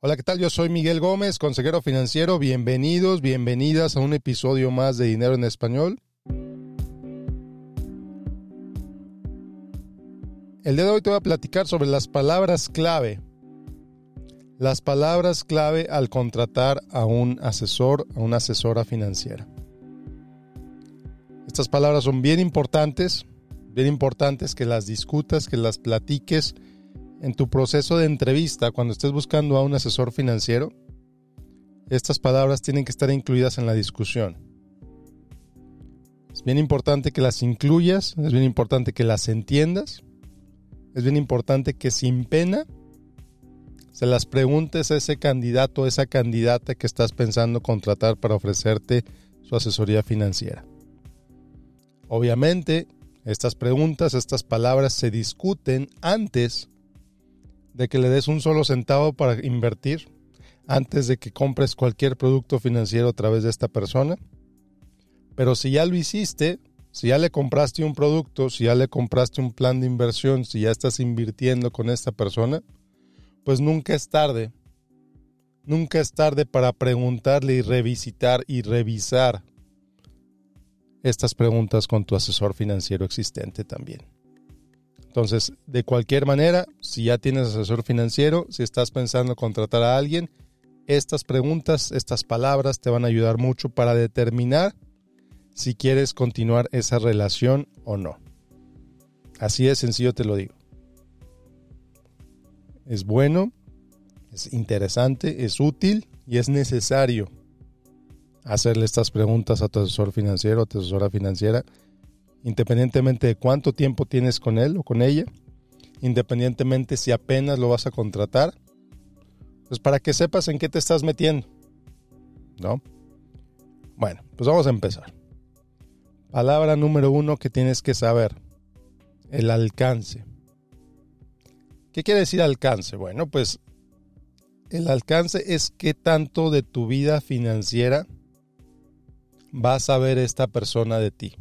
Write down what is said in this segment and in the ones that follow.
Hola, ¿qué tal? Yo soy Miguel Gómez, consejero financiero. Bienvenidos, bienvenidas a un episodio más de Dinero en Español. El día de hoy te voy a platicar sobre las palabras clave. Las palabras clave al contratar a un asesor, a una asesora financiera. Estas palabras son bien importantes, bien importantes que las discutas, que las platiques en tu proceso de entrevista, cuando estés buscando a un asesor financiero, estas palabras tienen que estar incluidas en la discusión. Es bien importante que las incluyas, es bien importante que las entiendas, es bien importante que sin pena se las preguntes a ese candidato, a esa candidata que estás pensando contratar para ofrecerte su asesoría financiera. Obviamente, estas preguntas, estas palabras se discuten antes de que le des un solo centavo para invertir antes de que compres cualquier producto financiero a través de esta persona. Pero si ya lo hiciste, si ya le compraste un producto, si ya le compraste un plan de inversión, si ya estás invirtiendo con esta persona, pues nunca es tarde. Nunca es tarde para preguntarle y revisitar y revisar estas preguntas con tu asesor financiero existente también. Entonces, de cualquier manera, si ya tienes asesor financiero, si estás pensando contratar a alguien, estas preguntas, estas palabras te van a ayudar mucho para determinar si quieres continuar esa relación o no. Así de sencillo te lo digo. Es bueno, es interesante, es útil y es necesario hacerle estas preguntas a tu asesor financiero, a tu asesora financiera independientemente de cuánto tiempo tienes con él o con ella, independientemente si apenas lo vas a contratar, pues para que sepas en qué te estás metiendo, ¿no? Bueno, pues vamos a empezar. Palabra número uno que tienes que saber, el alcance. ¿Qué quiere decir alcance? Bueno, pues el alcance es qué tanto de tu vida financiera va a saber esta persona de ti.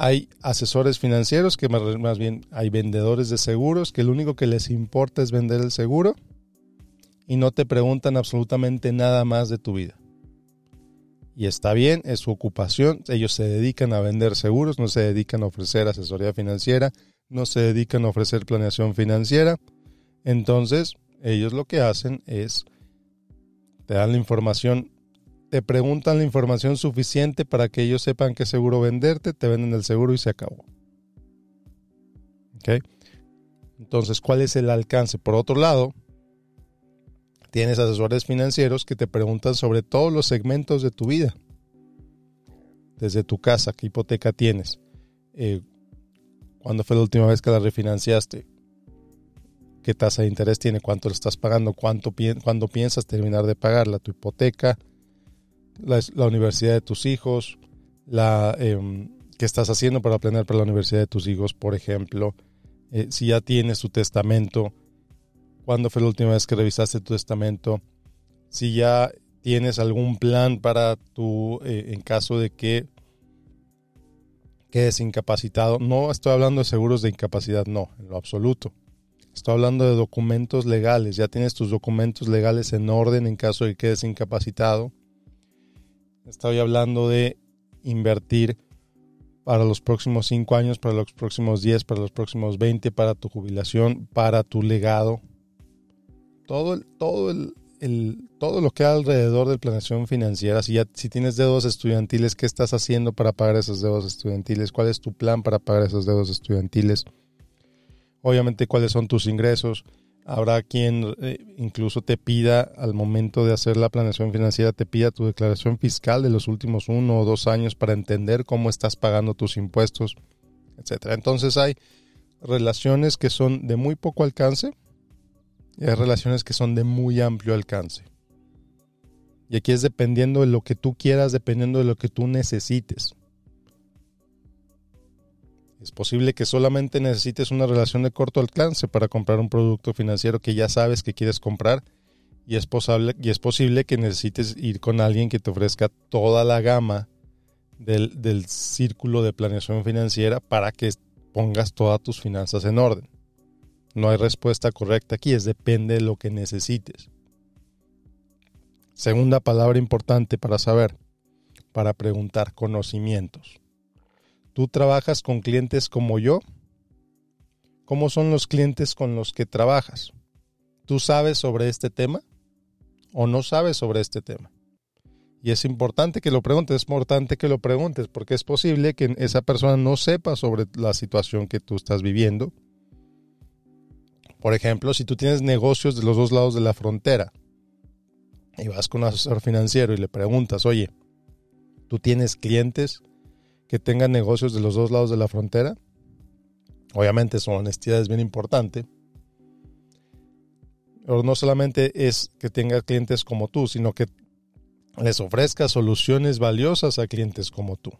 Hay asesores financieros que más bien hay vendedores de seguros que lo único que les importa es vender el seguro y no te preguntan absolutamente nada más de tu vida. Y está bien, es su ocupación, ellos se dedican a vender seguros, no se dedican a ofrecer asesoría financiera, no se dedican a ofrecer planeación financiera. Entonces, ellos lo que hacen es, te dan la información te preguntan la información suficiente para que ellos sepan qué seguro venderte, te venden el seguro y se acabó. ¿Ok? Entonces, ¿cuál es el alcance? Por otro lado, tienes asesores financieros que te preguntan sobre todos los segmentos de tu vida. Desde tu casa, qué hipoteca tienes, eh, cuándo fue la última vez que la refinanciaste, qué tasa de interés tiene, cuánto lo estás pagando, cuánto cuándo piensas terminar de pagarla, tu hipoteca, la, universidad de tus hijos, la, eh, qué estás haciendo para planear para la universidad de tus hijos, por ejemplo, eh, si ya tienes tu testamento, cuándo fue la última vez que revisaste tu testamento, si ya tienes algún plan para tu, eh, en caso de que quedes incapacitado. No estoy hablando de seguros de incapacidad, no, en lo absoluto. Estoy hablando de documentos legales. Ya tienes tus documentos legales en orden en caso de que quedes incapacitado. Estoy hablando de invertir para los próximos 5 años, para los próximos 10, para los próximos 20, para tu jubilación, para tu legado. Todo, todo, el, todo lo que hay alrededor de planeación financiera. Si, ya, si tienes deudas estudiantiles, ¿qué estás haciendo para pagar esas deudas estudiantiles? ¿Cuál es tu plan para pagar esas deudas estudiantiles? Obviamente, ¿cuáles son tus ingresos? Habrá quien eh, incluso te pida al momento de hacer la planeación financiera, te pida tu declaración fiscal de los últimos uno o dos años para entender cómo estás pagando tus impuestos, etcétera. Entonces hay relaciones que son de muy poco alcance y hay relaciones que son de muy amplio alcance. Y aquí es dependiendo de lo que tú quieras, dependiendo de lo que tú necesites. Es posible que solamente necesites una relación de corto alcance para comprar un producto financiero que ya sabes que quieres comprar y es, posible, y es posible que necesites ir con alguien que te ofrezca toda la gama del, del círculo de planeación financiera para que pongas todas tus finanzas en orden. No hay respuesta correcta aquí, es depende de lo que necesites. Segunda palabra importante para saber, para preguntar conocimientos. ¿Tú trabajas con clientes como yo? ¿Cómo son los clientes con los que trabajas? ¿Tú sabes sobre este tema o no sabes sobre este tema? Y es importante que lo preguntes, es importante que lo preguntes, porque es posible que esa persona no sepa sobre la situación que tú estás viviendo. Por ejemplo, si tú tienes negocios de los dos lados de la frontera y vas con un asesor financiero y le preguntas, oye, ¿tú tienes clientes que tengan negocios de los dos lados de la frontera? Obviamente su honestidad es bien importante. Pero no solamente es que tenga clientes como tú, sino que les ofrezca soluciones valiosas a clientes como tú.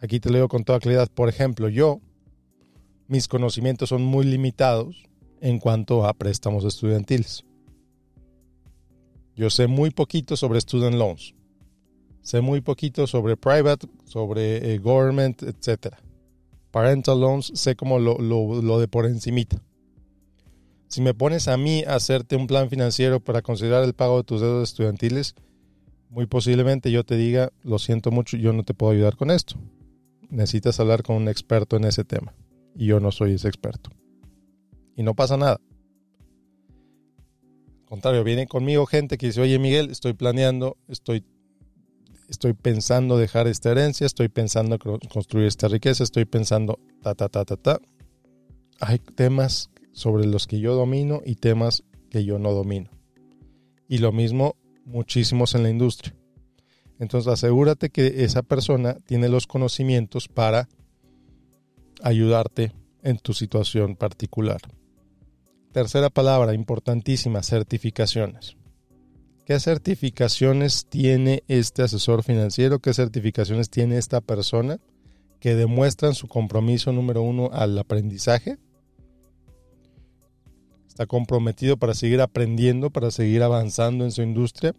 Aquí te leo con toda claridad. Por ejemplo, yo, mis conocimientos son muy limitados en cuanto a préstamos estudiantiles. Yo sé muy poquito sobre student loans. Sé muy poquito sobre private, sobre eh, government, etc. Parental loans, sé como lo, lo de por encimita. Si me pones a mí a hacerte un plan financiero para considerar el pago de tus deudas estudiantiles, muy posiblemente yo te diga, lo siento mucho, yo no te puedo ayudar con esto. Necesitas hablar con un experto en ese tema. Y yo no soy ese experto. Y no pasa nada. Al contrario, viene conmigo gente que dice, oye Miguel, estoy planeando, estoy, estoy pensando dejar esta herencia, estoy pensando construir esta riqueza, estoy pensando ta, ta, ta, ta, ta. Hay temas sobre los que yo domino y temas que yo no domino. Y lo mismo muchísimos en la industria. Entonces asegúrate que esa persona tiene los conocimientos para ayudarte en tu situación particular. Tercera palabra importantísima, certificaciones. ¿Qué certificaciones tiene este asesor financiero? ¿Qué certificaciones tiene esta persona que demuestran su compromiso número uno al aprendizaje? está comprometido para seguir aprendiendo, para seguir avanzando en su industria.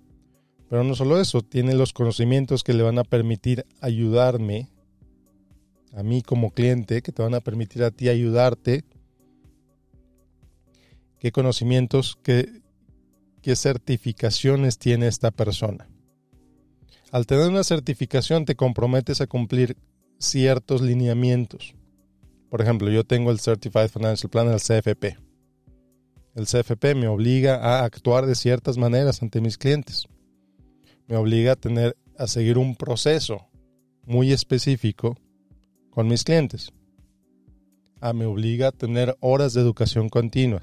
Pero no solo eso, tiene los conocimientos que le van a permitir ayudarme, a mí como cliente, que te van a permitir a ti ayudarte. ¿Qué conocimientos, qué, qué certificaciones tiene esta persona? Al tener una certificación te comprometes a cumplir ciertos lineamientos. Por ejemplo, yo tengo el Certified Financial Plan, el CFP el CFP me obliga a actuar de ciertas maneras ante mis clientes. Me obliga a tener a seguir un proceso muy específico con mis clientes. Ah, me obliga a tener horas de educación continua.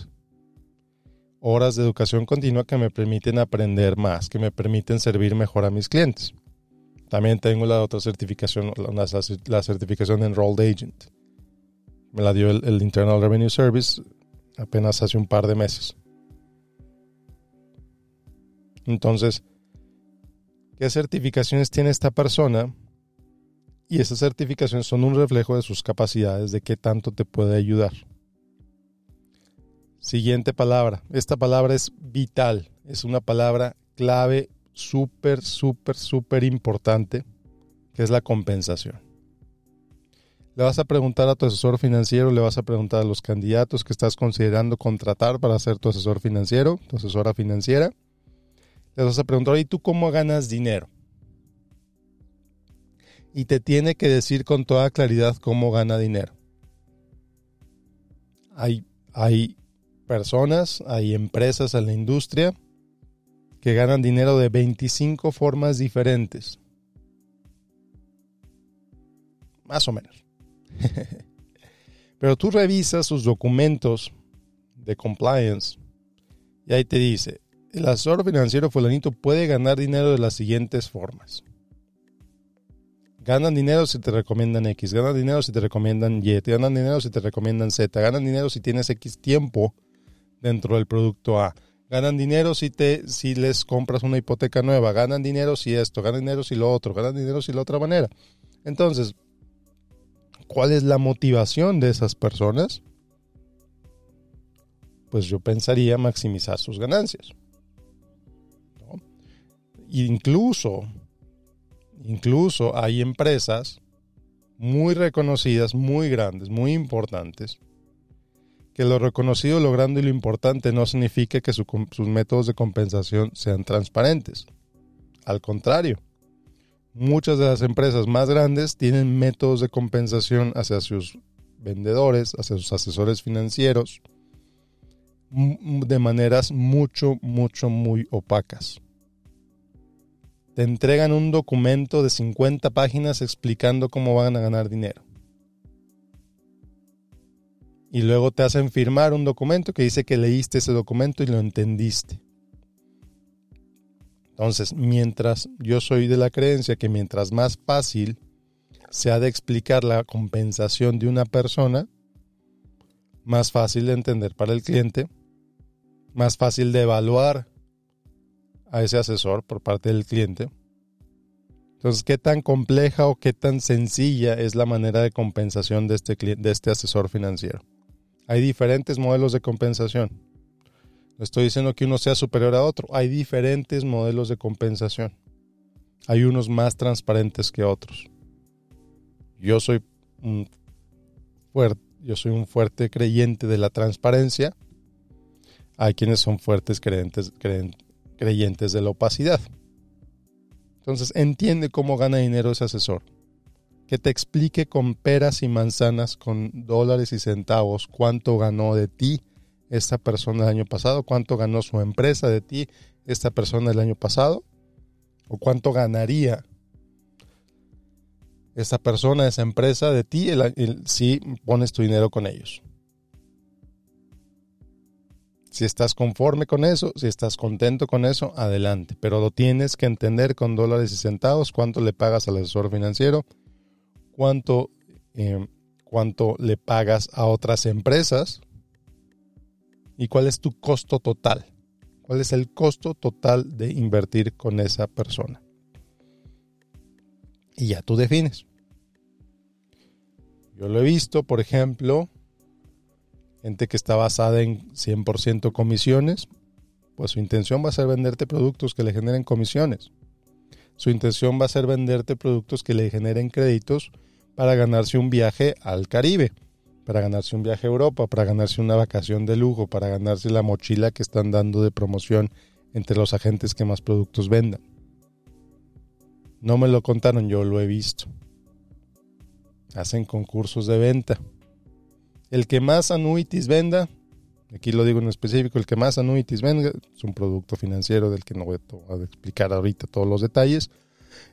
Horas de educación continua que me permiten aprender más, que me permiten servir mejor a mis clientes. También tengo la otra certificación, la, certificación de Enrolled Agent. Me la dio el Internal Revenue Service apenas hace un par de meses. Entonces, ¿qué certificaciones tiene esta persona? Y esas certificaciones son un reflejo de sus capacidades, de qué tanto te puede ayudar. Siguiente palabra. Esta palabra es vital. Es una palabra clave, súper, súper, súper importante, que es la compensación. Le vas a preguntar a tu asesor financiero, le vas a preguntar a los candidatos que estás considerando contratar para ser tu asesor financiero, tu asesora financiera. Le vas a preguntar, ¿y tú cómo ganas dinero? Y te tiene que decir con toda claridad cómo gana dinero. Hay, hay personas, hay empresas en la industria que ganan dinero de 25 formas diferentes. Más o menos. Pero tú revisas sus documentos de compliance y ahí te dice, el asesor financiero fulanito puede ganar dinero de las siguientes formas. Ganan dinero si te recomiendan X, ganan dinero si te recomiendan Y, ganan dinero si te recomiendan Z, ganan dinero si tienes X tiempo dentro del producto A, ganan dinero si, te, si les compras una hipoteca nueva, ganan dinero si esto, ganan dinero si lo otro, ganan dinero si la otra manera. Entonces, ¿Cuál es la motivación de esas personas? Pues yo pensaría maximizar sus ganancias. Incluso, incluso hay empresas muy reconocidas, muy grandes, muy importantes, que lo reconocido, lo grande y lo importante no significa que sus métodos de compensación sean transparentes. Al contrario, muchas de las empresas más grandes tienen métodos de compensación hacia sus vendedores, hacia sus asesores financieros, de maneras mucho, mucho, muy opacas. Te entregan un documento de 50 páginas explicando cómo van a ganar dinero y luego te hacen firmar un documento que dice que leíste ese documento y lo entendiste. Entonces, mientras yo soy de la creencia que mientras más fácil se ha de explicar la compensación de una persona, más fácil de entender para el cliente, más fácil de evaluar a ese asesor por parte del cliente. Entonces, ¿qué tan compleja o qué tan sencilla es la manera de compensación de este, de este asesor financiero? Hay diferentes modelos de compensación. No estoy diciendo que uno sea superior a otro. Hay diferentes modelos de compensación. Hay unos más transparentes que otros. Yo soy un fuerte, yo soy un fuerte creyente de la transparencia. Hay quienes son fuertes creyentes, creyentes de la opacidad. Entonces entiende cómo gana dinero ese asesor que te explique con peras y manzanas, con dólares y centavos, cuánto ganó de ti esta persona el año pasado, cuánto ganó su empresa de ti esta persona el año pasado, o cuánto ganaría esa persona, esa empresa de ti si pones tu dinero con ellos. Si estás conforme con eso, si estás contento con eso, adelante. Pero lo tienes que entender con dólares y centavos, cuánto le pagas al asesor financiero, cuánto, eh, cuánto le pagas a otras empresas y cuál es tu costo total. ¿Cuál es el costo total de invertir con esa persona? Y ya tú defines. Yo lo he visto, por ejemplo, gente que está basada en 100% comisiones, pues su intención va a ser venderte productos que le generen comisiones. Su intención va a ser venderte productos que le generen créditos para ganarse un viaje al Caribe, para ganarse un viaje a Europa, para ganarse una vacación de lujo, para ganarse la mochila que están dando de promoción entre los agentes que más productos vendan. No me lo contaron, yo lo he visto. Hacen concursos de venta. El que más annuities venda, aquí lo digo en específico, el que más annuities venda, es un producto financiero del que no voy a explicar ahorita todos los detalles,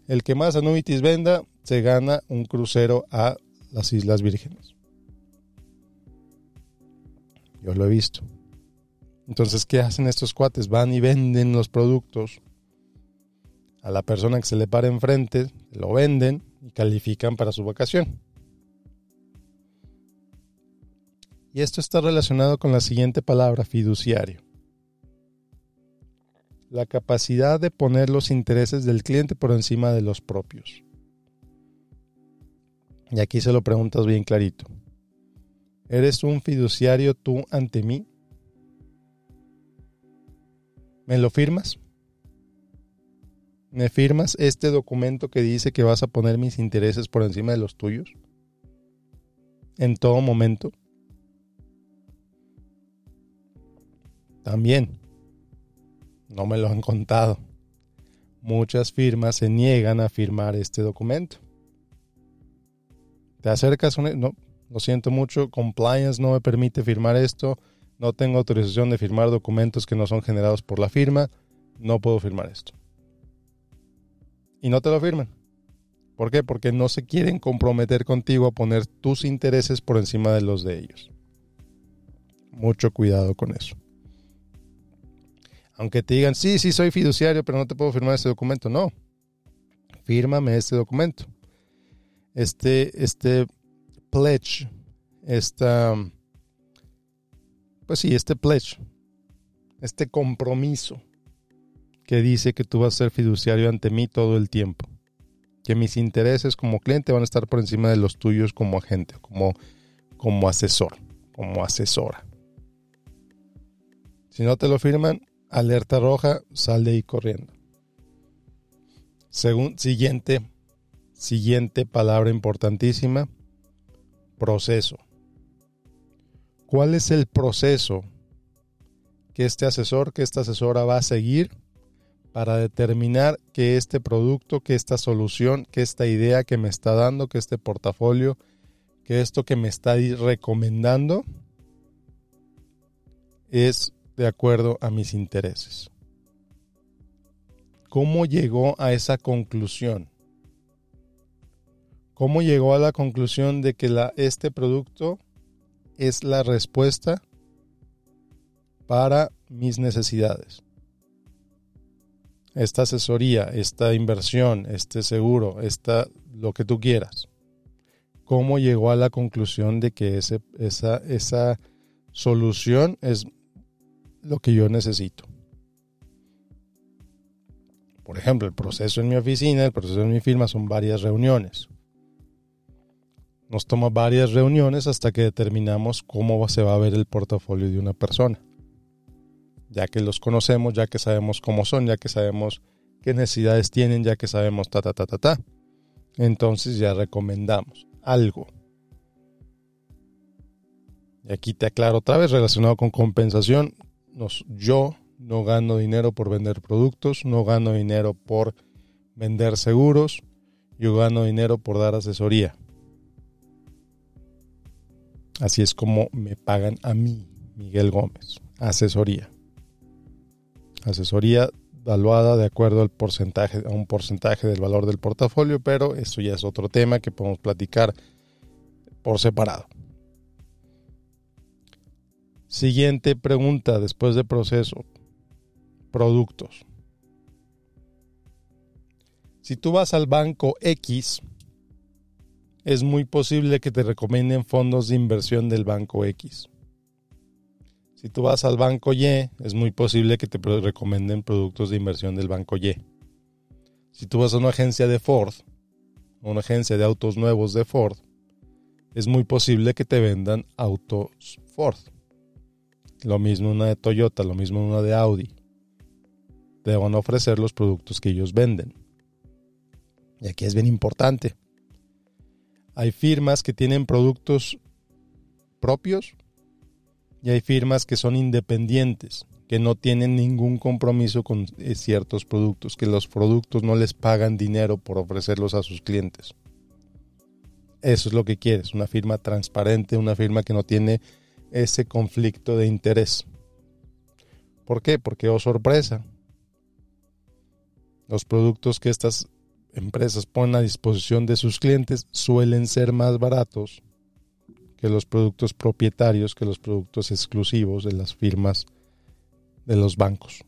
el que más annuities venda se gana un crucero a las Islas Vírgenes. Yo lo he visto. Entonces, ¿qué hacen estos cuates? Van y venden los productos a la persona que se le para enfrente, lo venden y califican para su vacación. Y esto está relacionado con la siguiente palabra, fiduciario la capacidad de poner los intereses del cliente por encima de los propios. Y aquí se lo preguntas bien clarito. ¿Eres un fiduciario tú ante mí? ¿Me lo firmas? ¿Me firmas este documento que dice que vas a poner mis intereses por encima de los tuyos? En todo momento. También, no me lo han contado. Muchas firmas se niegan a firmar este documento. Te acercas, no, lo siento mucho, compliance no me permite firmar esto, no tengo autorización de firmar documentos que no son generados por la firma, no puedo firmar esto. Y no te lo firman. ¿Por qué? Porque no se quieren comprometer contigo a poner tus intereses por encima de los de ellos. Mucho cuidado con eso aunque te digan, sí, sí, soy fiduciario, pero no te puedo firmar este documento. No, fírmame este documento. Este, este pledge, esta, pues sí, este pledge, este compromiso que dice que tú vas a ser fiduciario ante mí todo el tiempo. Que mis intereses como cliente van a estar por encima de los tuyos como agente, como, como asesor, como asesora. Si no te lo firman, alerta roja, sal de ahí corriendo. Siguiente, siguiente palabra importantísima, proceso. cuál es el proceso que este asesor, que esta asesora va a seguir para determinar que este producto, que esta solución, que esta idea que me está dando, que este portafolio, que esto que me está recomendando es de acuerdo a mis intereses. ¿Cómo llegó a esa conclusión? ¿Cómo llegó a la conclusión de que este producto es la respuesta para mis necesidades? Esta asesoría, esta inversión, este seguro, esta, lo que tú quieras. ¿Cómo llegó a la conclusión de que esa, esa solución es lo que yo necesito? Por ejemplo, el proceso en mi oficina, el proceso en mi firma son varias reuniones. Nos toma varias reuniones hasta que determinamos cómo se va a ver el portafolio de una persona. Ya que los conocemos, ya que sabemos cómo son, ya que sabemos qué necesidades tienen, ya que sabemos ta ta ta ta ta. Entonces ya recomendamos algo. Y aquí te aclaro otra vez relacionado con compensación. Yo no gano dinero por vender productos, no gano dinero por vender seguros, yo gano dinero por dar asesoría. Así es como me pagan a mí, Miguel Gómez, asesoría. Asesoría valuada de acuerdo al porcentaje, a un porcentaje del valor del portafolio, pero eso ya es otro tema que podemos platicar por separado. Siguiente pregunta después del proceso productos. Si tú vas al banco X, es muy posible que te recomienden fondos de inversión del banco X. Si tú vas al banco Y, es muy posible que te recomienden productos de inversión del banco Y. Si tú vas a una agencia de Ford, una agencia de autos nuevos de Ford, es muy posible que te vendan autos Ford. Lo mismo una de Toyota, lo mismo una de Audi te van a ofrecer los productos que ellos venden. Y aquí es bien importante. Hay firmas que tienen productos propios y hay firmas que son independientes, que no tienen ningún compromiso con eh, ciertos productos, que los productos no les pagan dinero por ofrecerlos a sus clientes. Eso es lo que quieres, una firma transparente, una firma que no tiene ese conflicto de interés. ¿Por qué? Porque, oh sorpresa, los productos que estas empresas ponen a disposición de sus clientes suelen ser más baratos que los productos propietarios, que los productos exclusivos de las firmas de los bancos.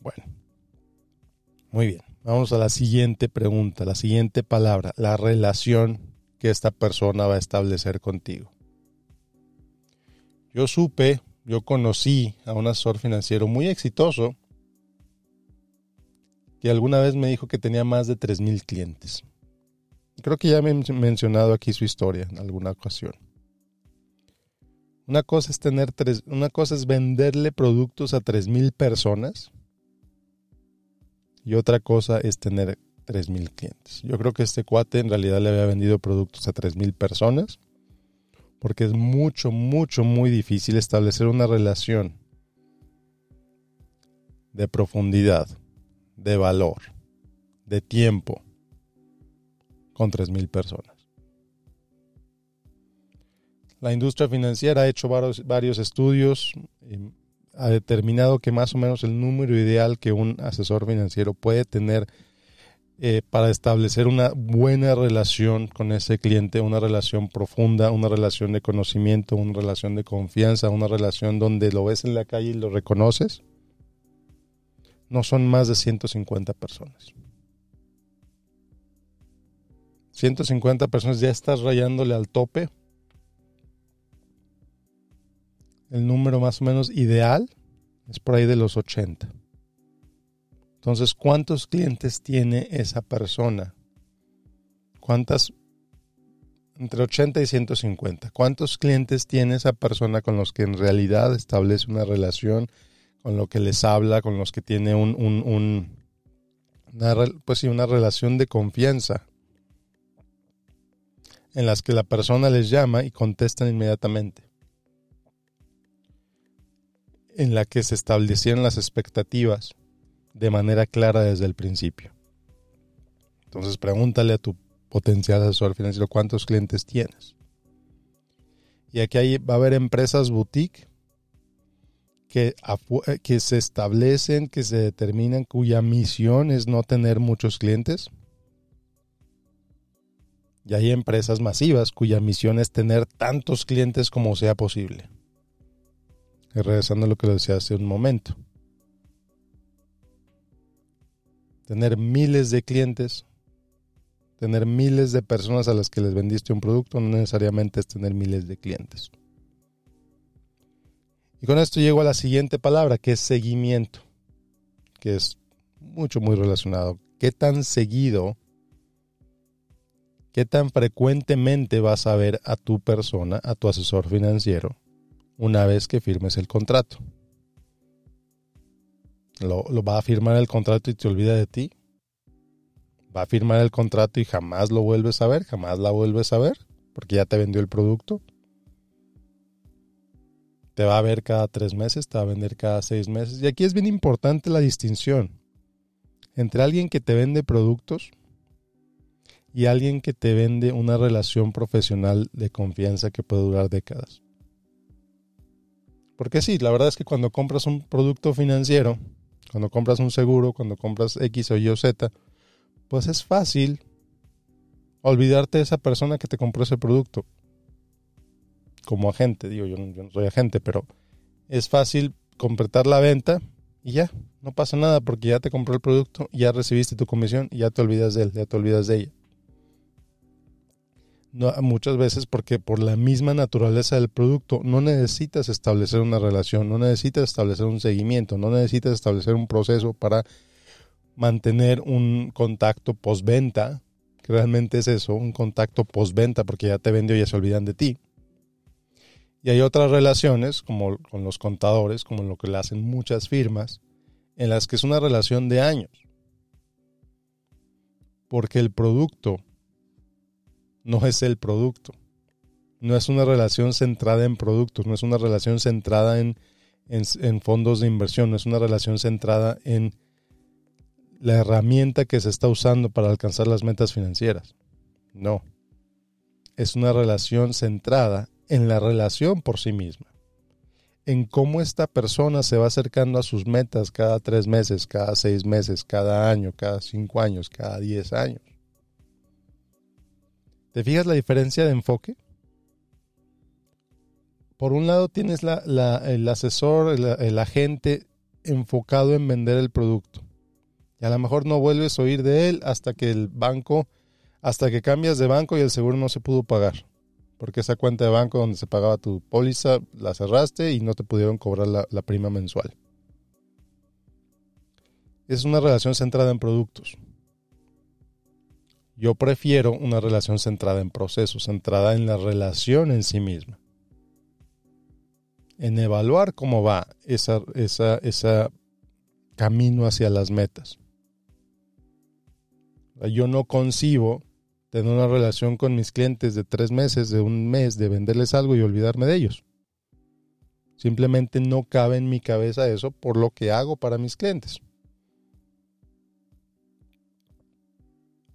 Bueno, muy bien. Vamos a la siguiente pregunta, la siguiente palabra, la relación que esta persona va a establecer contigo. Yo supe, yo conocí a un asesor financiero muy exitoso que alguna vez me dijo que tenía más de 3.000 clientes. Creo que ya me he mencionado aquí su historia en alguna ocasión. Una cosa es tener tres, una cosa es venderle productos a 3.000 personas y otra cosa es tener 3.000 clientes. Yo creo que este cuate en realidad le había vendido productos a 3.000 personas porque es mucho, mucho, muy difícil establecer una relación de profundidad de valor, de tiempo, con 3.000 personas. La industria financiera ha hecho varios, estudios y ha determinado que más o menos el número ideal que un asesor financiero puede tener eh, para establecer una buena relación con ese cliente, una relación profunda, una relación de conocimiento, una relación de confianza, una relación donde lo ves en la calle y lo reconoces, no son más de 150 personas. 150 personas ya estás rayándole al tope. El número más o menos ideal es por ahí de los 80. Entonces, ¿cuántos clientes tiene esa persona? ¿Cuántas? Entre 80 y 150. ¿Cuántos clientes tiene esa persona con los que en realidad establece una relación con lo que les habla, con los que tiene un, una, pues sí, una relación de confianza. en las que la persona les llama y contestan inmediatamente. En la que se establecieron las expectativas de manera clara desde el principio. Entonces pregúntale a tu potencial asesor financiero cuántos clientes tienes. Y aquí hay, va a haber empresas boutique que, eh, que se establecen, que se determinan, cuya misión es no tener muchos clientes. Y hay empresas masivas cuya misión es tener tantos clientes como sea posible. Y regresando a lo que lo decía hace un momento. Tener miles de clientes, tener miles de personas a las que les vendiste un producto, no necesariamente es tener miles de clientes. Y con esto llego a la siguiente palabra, que es seguimiento, que es mucho, muy relacionado. ¿Qué tan seguido, qué tan frecuentemente vas a ver a tu persona, a tu asesor financiero, una vez que firmes el contrato? ¿Lo, va a firmar el contrato y te olvida de ti? ¿Va a firmar el contrato y jamás lo vuelves a ver? ¿Jamás la vuelves a ver? Porque ya te vendió el producto te va a ver cada tres meses, te va a vender cada seis meses. Y aquí es bien importante la distinción entre alguien que te vende productos y alguien que te vende una relación profesional de confianza que puede durar décadas. Porque sí, la verdad es que cuando compras un producto financiero, cuando compras un seguro, cuando compras X o Y o Z, pues es fácil olvidarte de esa persona que te compró ese producto como agente, digo, yo no, soy agente, pero es fácil completar la venta y ya, no pasa nada porque ya te compró el producto, ya recibiste tu comisión y ya te olvidas de él, ya te olvidas de ella. Muchas veces porque por la misma naturaleza del producto no necesitas establecer una relación, no necesitas establecer un seguimiento, no necesitas establecer un proceso para mantener un contacto postventa, que realmente es eso, un contacto postventa porque ya te vendió y ya se olvidan de ti. Y hay otras relaciones, como con los contadores, como lo que le hacen muchas firmas, en las que es una relación de años. Porque el producto no es el producto. No es una relación centrada en productos, no es una relación centrada en, en fondos de inversión, no es una relación centrada en la herramienta que se está usando para alcanzar las metas financieras. No. Es una relación centrada en la relación por sí misma, en cómo esta persona se va acercando a sus metas cada tres meses, cada seis meses, cada año, cada cinco años, cada diez años. ¿Te fijas la diferencia de enfoque? Por un lado tienes el asesor, el, agente enfocado en vender el producto. Y a lo mejor no vuelves a oír de él hasta que el banco, hasta que cambias de banco y el seguro no se pudo pagar porque esa cuenta de banco donde se pagaba tu póliza la cerraste y no te pudieron cobrar la, prima mensual. Es una relación centrada en productos. Yo prefiero una relación centrada en procesos, centrada en la relación en sí misma. En evaluar cómo va ese camino hacia las metas. Yo no concibo tener una relación con mis clientes de tres meses, de un mes, de venderles algo y olvidarme de ellos. Simplemente no cabe en mi cabeza eso por lo que hago para mis clientes.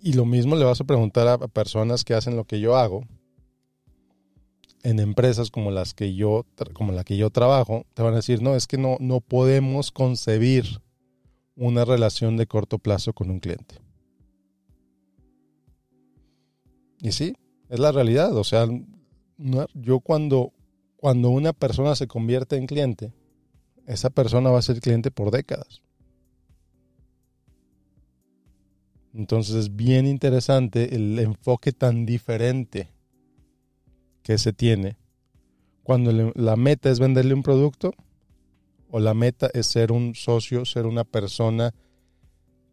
Y lo mismo le vas a preguntar a personas que hacen lo que yo hago en empresas como las que yo como la que yo trabajo, te van a decir, "No, es que no no podemos concebir una relación de corto plazo con un cliente." Y sí, es la realidad. O sea, yo cuando, cuando una persona se convierte en cliente, esa persona va a ser cliente por décadas. Entonces es bien interesante el enfoque tan diferente que se tiene cuando la meta es venderle un producto o la meta es ser un socio, ser una persona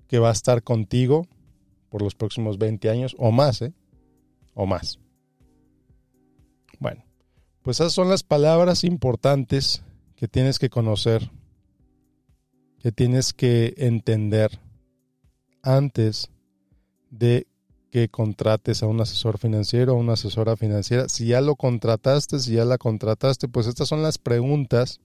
que va a estar contigo por los próximos 20 años o más, ¿eh? o más. Bueno, pues esas son las palabras importantes que tienes que conocer, que tienes que entender antes de que contrates a un asesor financiero o una asesora financiera. Si ya lo contrataste, si ya la contrataste, pues estas son las preguntas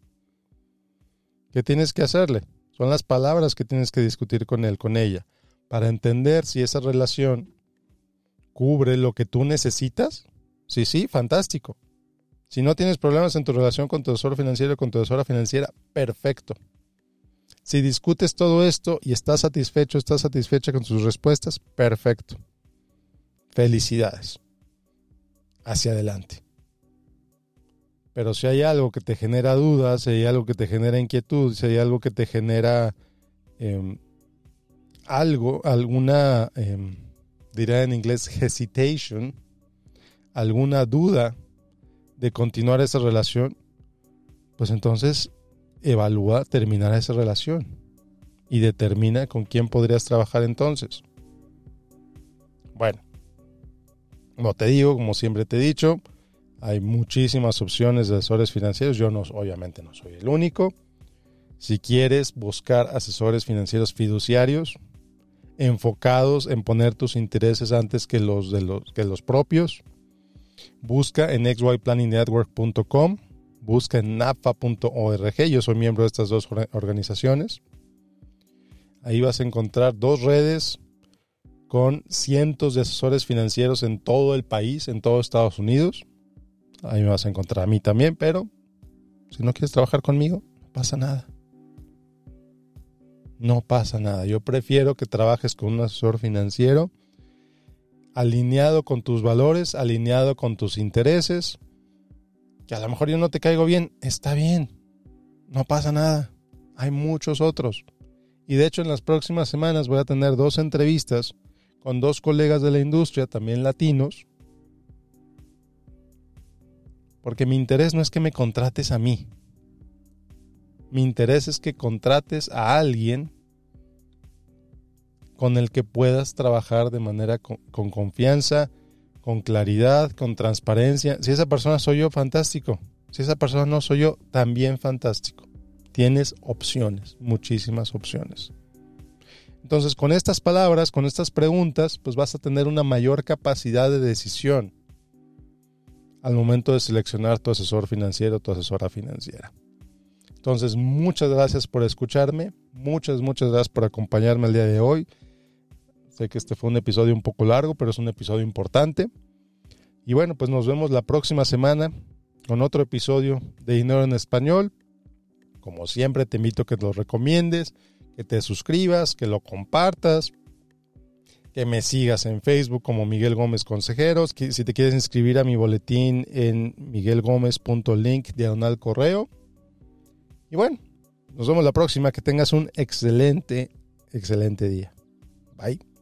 que tienes que hacerle. Son las palabras que tienes que discutir con él, con ella, para entender si esa relación cubre lo que tú necesitas. Sí, sí, fantástico. Si no tienes problemas en tu relación con tu asesor financiero o con tu asesora financiera, perfecto. Si discutes todo esto y estás satisfecho, estás satisfecha con sus respuestas, perfecto. Felicidades. Hacia adelante. Pero si hay algo que te genera dudas, si hay algo que te genera inquietud, si hay algo que te genera em, algo, alguna, eh, dirá en inglés, hesitation, alguna duda de continuar esa relación, pues entonces evalúa terminar esa relación y determina con quién podrías trabajar entonces. Bueno, como te digo, como siempre te he dicho, hay muchísimas opciones de asesores financieros. Yo no, obviamente no soy el único. Si quieres buscar asesores financieros fiduciarios enfocados en poner tus intereses antes que los de los que los propios, busca en xyplanningnetwork.com, busca en nafa.org. Yo soy miembro de estas dos organizaciones. Ahí vas a encontrar dos redes con cientos de asesores financieros en todo el país, en todo Estados Unidos. Ahí me vas a encontrar a mí también, pero si no quieres trabajar conmigo, no pasa nada. No pasa nada. Yo prefiero que trabajes con un asesor financiero alineado con tus valores, alineado con tus intereses. Que a lo mejor yo no te caigo bien, está bien. No pasa nada. Hay muchos otros. Y de hecho en las próximas semanas voy a tener dos entrevistas con dos colegas de la industria, también latinos, porque mi interés no es que me contrates a mí. Mi interés es que contrates a alguien con el que puedas trabajar de manera con, con, confianza, con claridad, con transparencia. Si esa persona soy yo, fantástico. Si esa persona no soy yo, también fantástico. Tienes opciones, muchísimas opciones. Entonces, con estas palabras, con estas preguntas, pues vas a tener una mayor capacidad de decisión al momento de seleccionar tu asesor financiero, tu asesora financiera. Entonces, muchas gracias por escucharme, muchas, muchas gracias por acompañarme el día de hoy. Sé que este fue un episodio un poco largo, pero es un episodio importante. Y bueno, pues nos vemos la próxima semana con otro episodio de Dinero en Español. Como siempre, te invito a que lo recomiendes que te suscribas, que lo compartas, que me sigas en Facebook como Miguel Gómez Consejeros. Si te quieres inscribir a mi boletín en miguelgomez.link diagonal correo. Y bueno, nos vemos la próxima. Que tengas un excelente, excelente día. Bye.